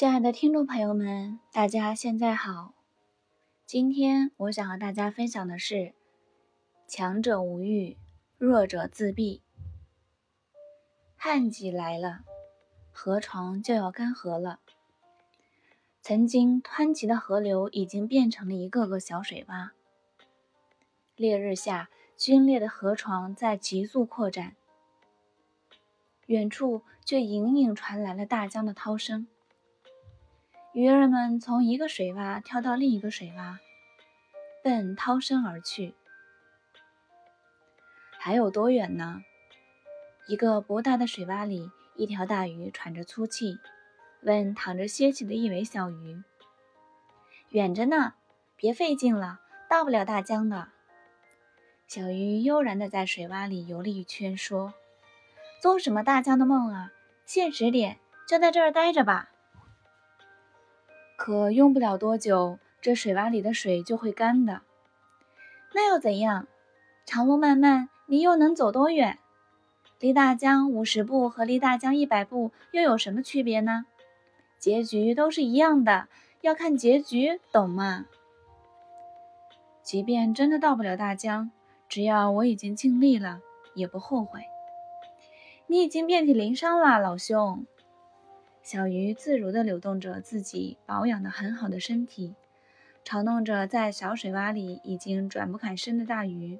亲爱的听众朋友们，大家现在好。今天我想和大家分享的是：强者无欲，弱者自毙。旱季来了，河床就要干涸了。曾经湍急的河流已经变成了一个个小水洼。烈日下，龟裂的河床在急速扩展。远处却隐隐传来了大江的涛声。鱼儿们从一个水洼跳到另一个水洼，奔涛声而去。还有多远呢？一个不大的水洼里，一条大鱼喘着粗气，问躺着歇气的一尾小鱼：“远着呢，别费劲了，到不了大江的。”小鱼悠然地在水洼里游了一圈，说：“做什么大江的梦啊？现实点，就在这儿待着吧。”可用不了多久，这水洼里的水就会干的。那又怎样？长路漫漫，你又能走多远？离大江五十步和离大江一百步又有什么区别呢？结局都是一样的，要看结局，懂吗？即便真的到不了大江，只要我已经尽力了，也不后悔。你已经遍体鳞伤了，老兄。小鱼自如地扭动着自己保养得很好的身体，嘲弄着在小水洼里已经转不开身的大鱼。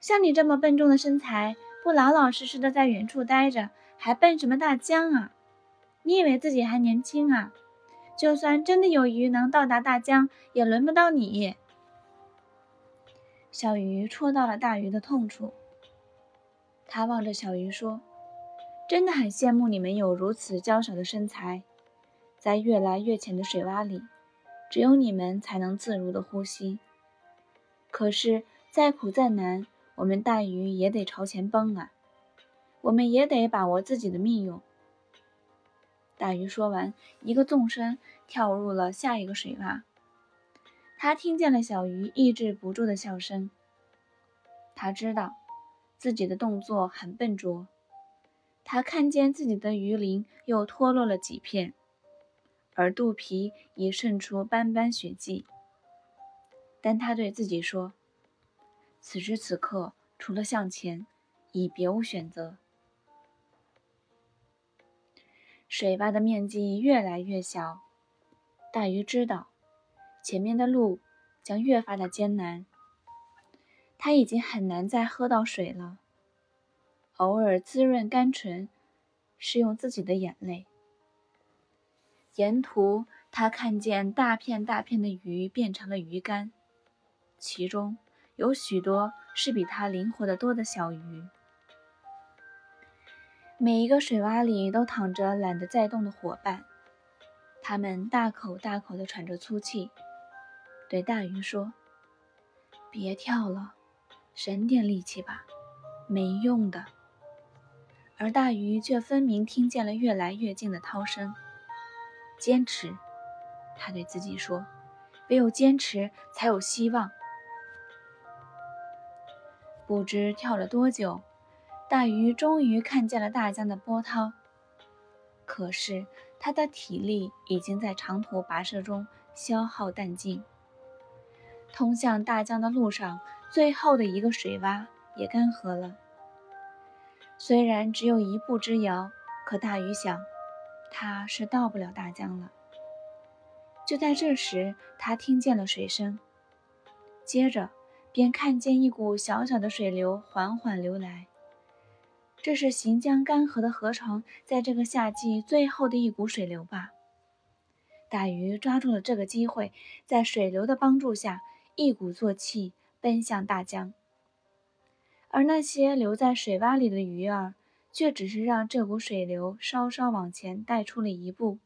像你这么笨重的身材，不老老实实的在原处待着，还奔什么大江啊？你以为自己还年轻啊？就算真的有鱼能到达大江，也轮不到你。小鱼戳到了大鱼的痛处，他望着小鱼说。真的很羡慕你们有如此娇小的身材，在越来越浅的水洼里，只有你们才能自如的呼吸。可是再苦再难，我们大鱼也得朝前奔啊！我们也得把握自己的命运。大鱼说完，一个纵身跳入了下一个水洼。他听见了小鱼抑制不住的笑声。他知道自己的动作很笨拙。他看见自己的鱼鳞又脱落了几片，而肚皮已渗出斑斑血迹。但他对自己说：“此时此刻，除了向前，已别无选择。”水洼的面积越来越小，大鱼知道前面的路将越发的艰难。他已经很难再喝到水了。偶尔滋润甘醇，是用自己的眼泪。沿途，他看见大片大片的鱼变成了鱼干，其中有许多是比他灵活得多的小鱼。每一个水洼里都躺着懒得再动的伙伴，他们大口大口地喘着粗气，对大鱼说：“别跳了，省点力气吧，没用的。”而大鱼却分明听见了越来越近的涛声。坚持，他对自己说：“唯有坚持，才有希望。”不知跳了多久，大鱼终于看见了大江的波涛。可是他的体力已经在长途跋涉中消耗殆尽。通向大江的路上，最后的一个水洼也干涸了。虽然只有一步之遥，可大鱼想，他是到不了大江了。就在这时，他听见了水声，接着便看见一股小小的水流缓缓流来。这是行将干涸的河床在这个夏季最后的一股水流吧？大鱼抓住了这个机会，在水流的帮助下，一鼓作气奔向大江。而那些留在水洼里的鱼儿，却只是让这股水流稍稍往前带出了一步，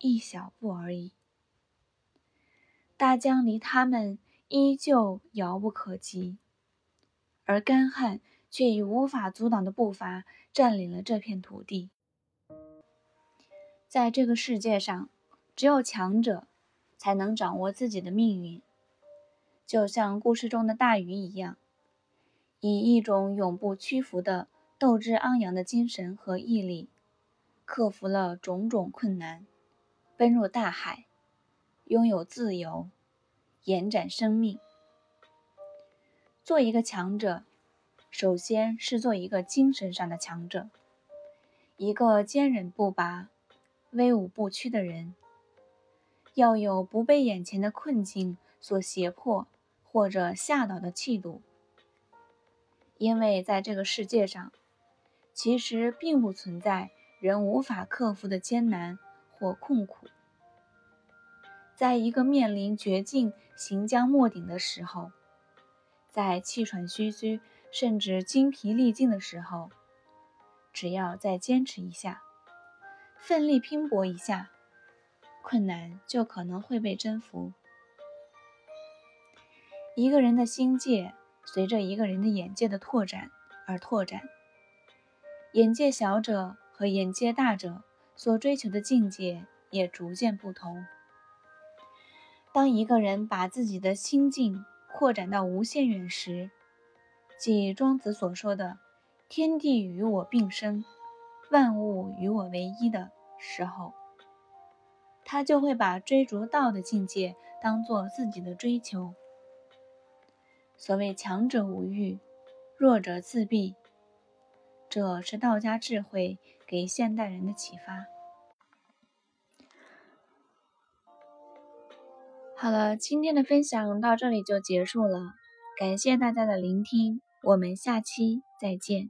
一小步而已。大江离他们依旧遥不可及，而干旱却以无法阻挡的步伐占领了这片土地。在这个世界上，只有强者才能掌握自己的命运，就像故事中的大鱼一样。以一种永不屈服的斗志昂扬的精神和毅力，克服了种种困难，奔入大海，拥有自由，延展生命。做一个强者，首先是做一个精神上的强者，一个坚韧不拔、威武不屈的人。要有不被眼前的困境所胁迫或者吓倒的气度，因为在这个世界上，其实并不存在人无法克服的艰难或困苦。在一个面临绝境、行将末顶的时候，在气喘吁吁甚至精疲力尽的时候，只要再坚持一下，奋力拼搏一下。困难就可能会被征服。一个人的心界随着一个人的眼界的拓展而拓展，眼界小者和眼界大者所追求的境界也逐渐不同。当一个人把自己的心境扩展到无限远时，即庄子所说的“天地与我并生，万物与我为一”的时候。他就会把追逐道的境界当做自己的追求。所谓强者无欲，弱者自闭，这是道家智慧给现代人的启发。好了，今天的分享到这里就结束了，感谢大家的聆听，我们下期再见。